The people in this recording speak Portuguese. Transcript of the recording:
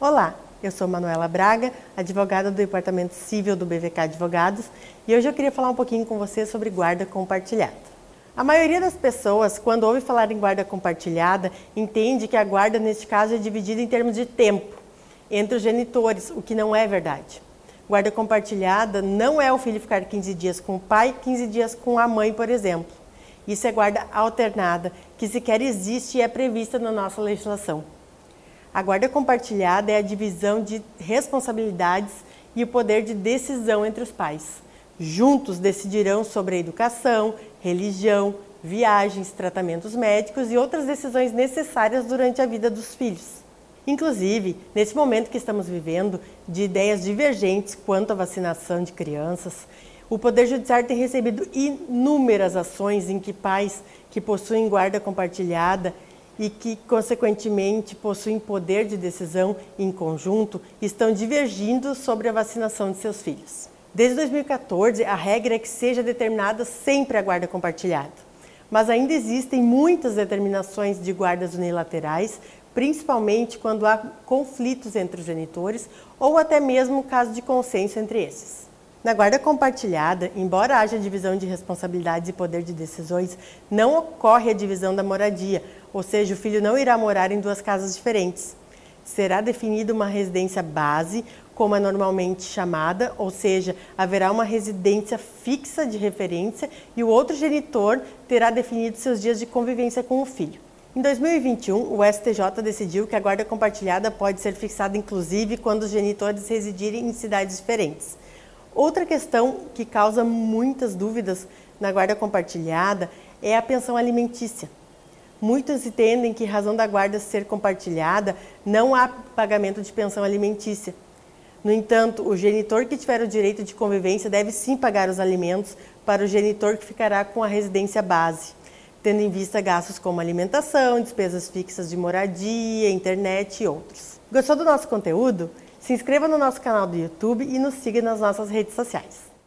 Olá, eu sou Manuela Braga, advogada do Departamento Civil do BVK Advogados, e hoje eu queria falar um pouquinho com você sobre guarda compartilhada. A maioria das pessoas, quando ouve falar em guarda compartilhada, entende que a guarda, neste caso, é dividida em termos de tempo entre os genitores, o que não é verdade. Guarda compartilhada não é o filho ficar 15 dias com o pai, 15 dias com a mãe, por exemplo. Isso é guarda alternada, que sequer existe e é prevista na nossa legislação. A guarda compartilhada é a divisão de responsabilidades e o poder de decisão entre os pais. Juntos decidirão sobre a educação, religião, viagens, tratamentos médicos e outras decisões necessárias durante a vida dos filhos. Inclusive, nesse momento que estamos vivendo, de ideias divergentes quanto à vacinação de crianças, o Poder Judiciário tem recebido inúmeras ações em que pais que possuem guarda compartilhada e que, consequentemente, possuem poder de decisão em conjunto, estão divergindo sobre a vacinação de seus filhos. Desde 2014, a regra é que seja determinada sempre a guarda compartilhada. Mas ainda existem muitas determinações de guardas unilaterais, principalmente quando há conflitos entre os genitores ou até mesmo caso de consenso entre esses. Na guarda compartilhada, embora haja divisão de responsabilidades e poder de decisões, não ocorre a divisão da moradia, ou seja, o filho não irá morar em duas casas diferentes. Será definida uma residência base, como é normalmente chamada, ou seja, haverá uma residência fixa de referência e o outro genitor terá definido seus dias de convivência com o filho. Em 2021, o STJ decidiu que a guarda compartilhada pode ser fixada inclusive quando os genitores residirem em cidades diferentes. Outra questão que causa muitas dúvidas na guarda compartilhada é a pensão alimentícia. Muitos entendem que, razão da guarda ser compartilhada, não há pagamento de pensão alimentícia. No entanto, o genitor que tiver o direito de convivência deve sim pagar os alimentos para o genitor que ficará com a residência base, tendo em vista gastos como alimentação, despesas fixas de moradia, internet e outros. Gostou do nosso conteúdo? Se inscreva no nosso canal do YouTube e nos siga nas nossas redes sociais.